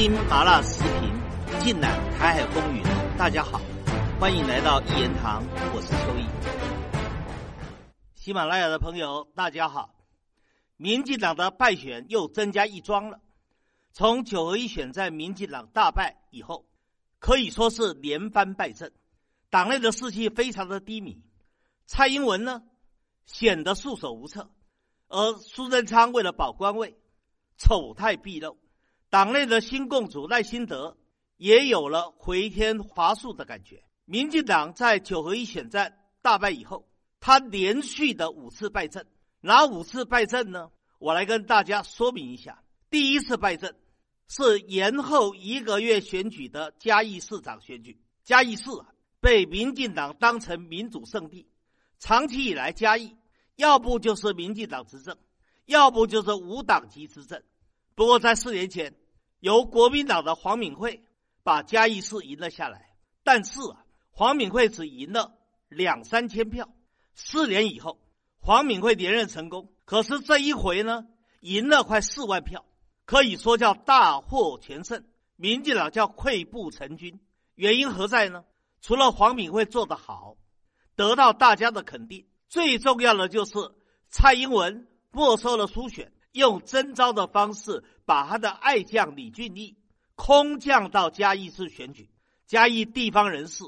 听麻辣视频，尽览台海风云。大家好，欢迎来到一言堂，我是秋意。喜马拉雅的朋友，大家好。民进党的败选又增加一桩了。从九合一选战民进党大败以后，可以说是连番败阵，党内的士气非常的低迷。蔡英文呢，显得束手无策，而苏贞昌为了保官位，丑态毕露。党内的新共主赖清德也有了回天乏术的感觉。民进党在九合一选战大败以后，他连续的五次败阵，哪五次败阵呢？我来跟大家说明一下。第一次败阵是延后一个月选举的嘉义市长选举，嘉义市啊被民进党当成民主圣地，长期以来嘉义要不就是民进党执政，要不就是无党籍执政。不过，在四年前，由国民党的黄敏惠把嘉义市赢了下来，但是啊，黄敏惠只赢了两三千票。四年以后，黄敏惠连任成功，可是这一回呢，赢了快四万票，可以说叫大获全胜。民进党叫溃不成军，原因何在呢？除了黄敏惠做得好，得到大家的肯定，最重要的就是蔡英文没收了初选。用征召的方式把他的爱将李俊毅空降到嘉义市选举，嘉义地方人士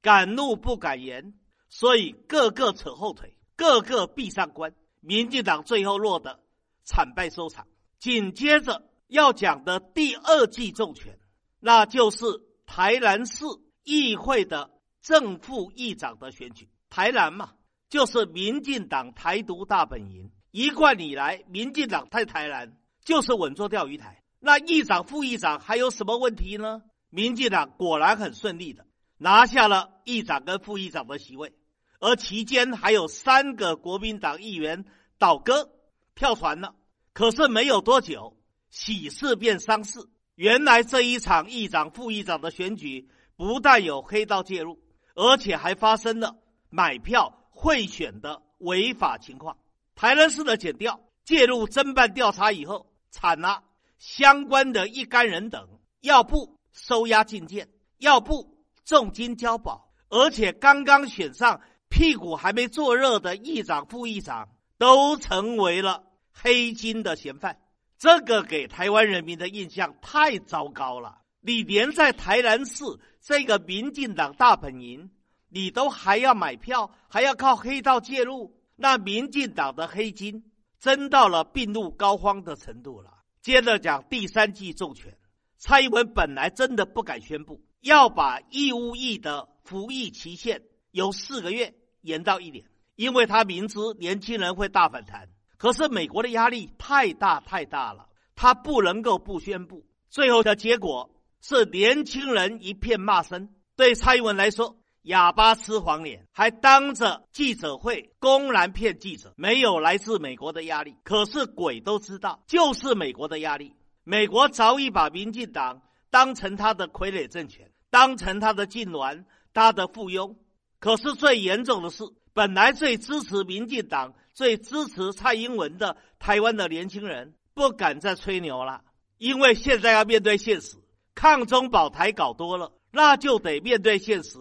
敢怒不敢言，所以个个扯后腿，个个闭上关。民进党最后落得惨败收场。紧接着要讲的第二季重拳，那就是台南市议会的正副议长的选举。台南嘛，就是民进党台独大本营。一贯以来，民进党在台南就是稳坐钓鱼台。那议长、副议长还有什么问题呢？民进党果然很顺利的拿下了议长跟副议长的席位，而期间还有三个国民党议员倒戈跳船了。可是没有多久，喜事变丧事。原来这一场议长、副议长的选举不但有黑道介入，而且还发生了买票贿选的违法情况。台南市的检调介入侦办调查以后，惨了，相关的一干人等，要不收押禁见，要不重金交保，而且刚刚选上，屁股还没坐热的议长、副议长，都成为了黑金的嫌犯。这个给台湾人民的印象太糟糕了。你连在台南市这个民进党大本营，你都还要买票，还要靠黑道介入。那民进党的黑金真到了病入膏肓的程度了。接着讲第三季重拳，蔡英文本来真的不敢宣布要把义务役的服役期限由四个月延到一年，因为他明知年轻人会大反弹。可是美国的压力太大太大了，他不能够不宣布。最后的结果是年轻人一片骂声。对蔡英文来说。哑巴吃黄连，还当着记者会公然骗记者，没有来自美国的压力。可是鬼都知道，就是美国的压力。美国早已把民进党当成他的傀儡政权，当成他的痉挛，他的附庸。可是最严重的是，本来最支持民进党、最支持蔡英文的台湾的年轻人，不敢再吹牛了，因为现在要面对现实，抗中保台搞多了，那就得面对现实。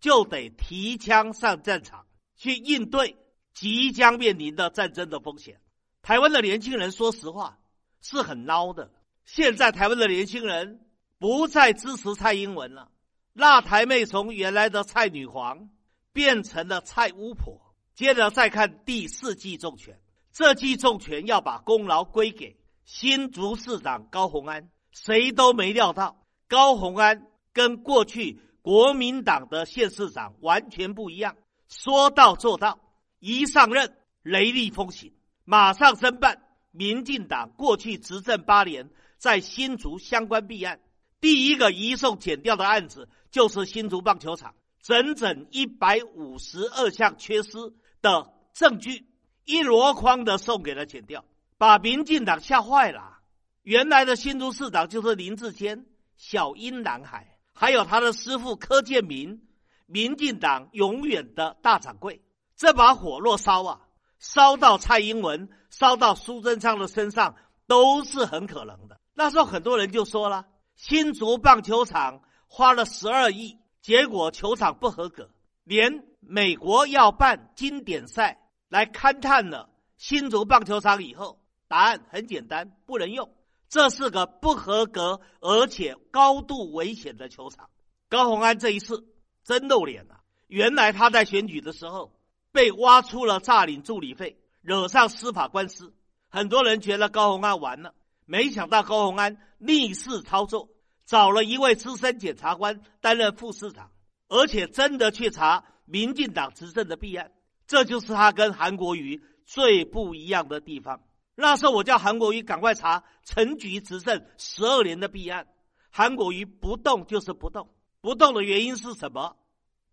就得提枪上战场去应对即将面临的战争的风险。台湾的年轻人说实话是很孬的。现在台湾的年轻人不再支持蔡英文了，辣台妹从原来的蔡女皇变成了蔡巫婆。接着再看第四季重拳，这季重拳要把功劳归给新竹市长高鸿安。谁都没料到高鸿安跟过去。国民党的县市长完全不一样，说到做到，一上任雷厉风行，马上申办民进党过去执政八年在新竹相关弊案。第一个移送检调的案子就是新竹棒球场，整整一百五十二项缺失的证据，一箩筐的送给了检调，把民进党吓坏了。原来的新竹市长就是林志坚，小英男孩。还有他的师傅柯建明，民进党永远的大掌柜。这把火若烧啊，烧到蔡英文，烧到苏贞昌的身上，都是很可能的。那时候很多人就说了：新竹棒球场花了十二亿，结果球场不合格，连美国要办经典赛来勘探了新竹棒球场以后，答案很简单，不能用。这是个不合格而且高度危险的球场。高鸿安这一次真露脸了，原来他在选举的时候被挖出了诈领助理费，惹上司法官司，很多人觉得高鸿安完了。没想到高鸿安逆势操作，找了一位资深检察官担任副市长，而且真的去查民进党执政的弊案，这就是他跟韩国瑜最不一样的地方。那时候我叫韩国瑜赶快查陈局执政十二年的弊案，韩国瑜不动就是不动，不动的原因是什么？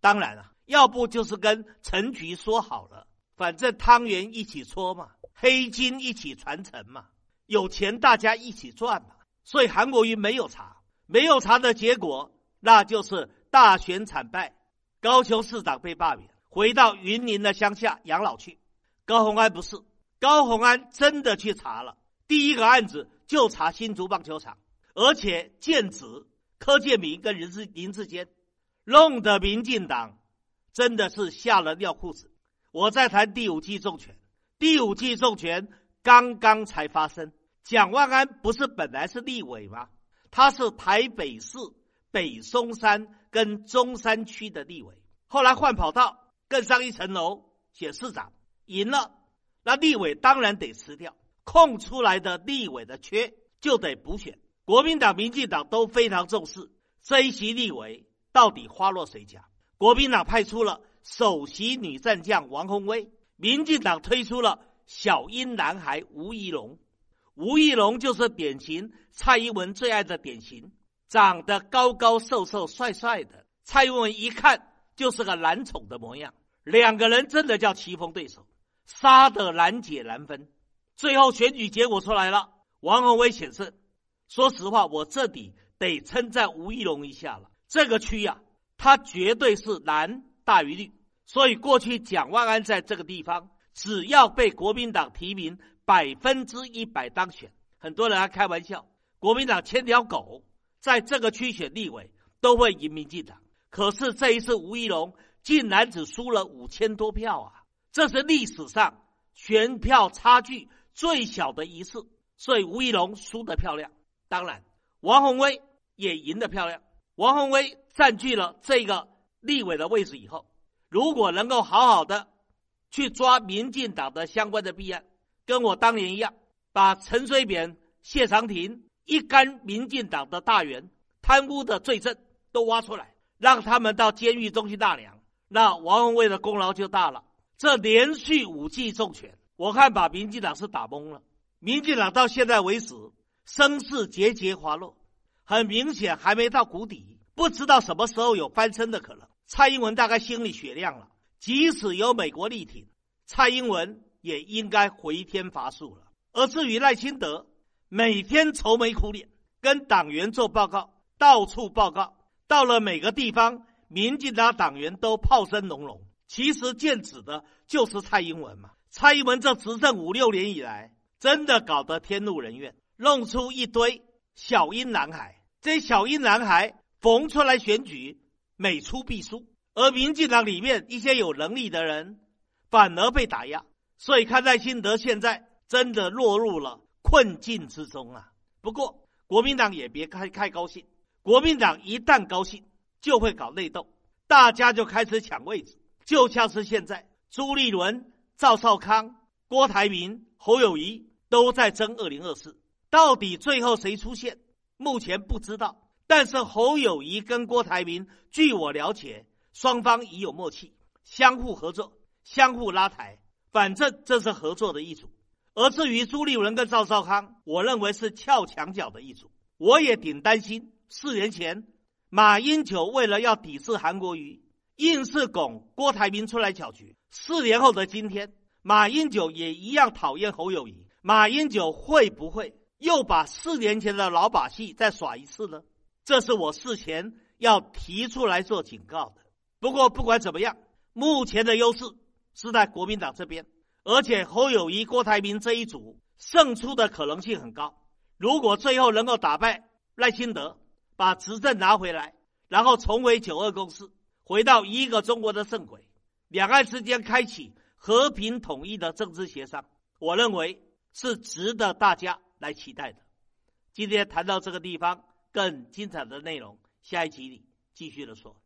当然了，要不就是跟陈局说好了，反正汤圆一起搓嘛，黑金一起传承嘛。有钱大家一起赚嘛，所以韩国瑜没有查，没有查的结果，那就是大选惨败，高雄市长被罢免，回到云林的乡下养老去。高鸿安不是，高鸿安真的去查了，第一个案子就查新竹棒球场，而且剑指柯建明跟林志林志坚，弄得民进党真的是吓了尿裤子。我在谈第五季重拳，第五季重拳刚刚才发生。蒋万安不是本来是立委吗？他是台北市北松山跟中山区的立委，后来换跑道，更上一层楼，选市长赢了，那立委当然得辞掉，空出来的立委的缺就得补选。国民党、民进党都非常重视这一席立委到底花落谁家。国民党派出了首席女战将王宏威，民进党推出了小英男孩吴怡龙。吴亦龙就是典型蔡英文最爱的典型，长得高高瘦瘦、帅帅的。蔡英文一看就是个男宠的模样，两个人真的叫棋逢对手，杀得难解难分。最后选举结果出来了，王宏威险胜。说实话，我这里得称赞吴亦龙一下了。这个区呀，他绝对是蓝大于绿，所以过去蒋万安在这个地方，只要被国民党提名。百分之一百当选，很多人还开玩笑，国民党牵条狗在这个区选立委都会赢民进党。可是这一次吴怡龙竟然只输了五千多票啊，这是历史上选票差距最小的一次，所以吴怡龙输得漂亮。当然，王宏威也赢得漂亮。王宏威占据了这个立委的位置以后，如果能够好好的去抓民进党的相关的弊案。跟我当年一样，把陈水扁、谢长廷一干民进党的大员贪污的罪证都挖出来，让他们到监狱中去纳凉，那王宏威的功劳就大了。这连续五记重拳，我看把民进党是打懵了。民进党到现在为止声势节节滑落，很明显还没到谷底，不知道什么时候有翻身的可能。蔡英文大概心里雪亮了，即使有美国力挺，蔡英文。也应该回天乏术了。而至于赖清德，每天愁眉苦脸，跟党员做报告，到处报告，到了每个地方，民进党党员都炮声隆隆。其实剑指的就是蔡英文嘛。蔡英文这执政五六年以来，真的搞得天怒人怨，弄出一堆小英男孩。这小英男孩逢出来选举，每出必输，而民进党里面一些有能力的人，反而被打压。所以，看赖清德现在真的落入了困境之中啊。不过，国民党也别太太高兴。国民党一旦高兴，就会搞内斗，大家就开始抢位置，就像是现在朱立伦、赵少康、郭台铭、侯友谊都在争二零二四，到底最后谁出现，目前不知道。但是侯友谊跟郭台铭，据我了解，双方已有默契，相互合作，相互拉抬。反正这是合作的一组，而至于朱立伦跟赵少康，我认为是撬墙角的一组。我也挺担心，四年前马英九为了要抵制韩国瑜，硬是拱郭台铭出来搅局。四年后的今天，马英九也一样讨厌侯友谊，马英九会不会又把四年前的老把戏再耍一次呢？这是我事前要提出来做警告的。不过不管怎么样，目前的优势。是在国民党这边，而且侯友谊、郭台铭这一组胜出的可能性很高。如果最后能够打败赖清德，把执政拿回来，然后重回九二共识，回到一个中国的正轨，两岸之间开启和平统一的政治协商，我认为是值得大家来期待的。今天谈到这个地方，更精彩的内容，下一集里继续的说。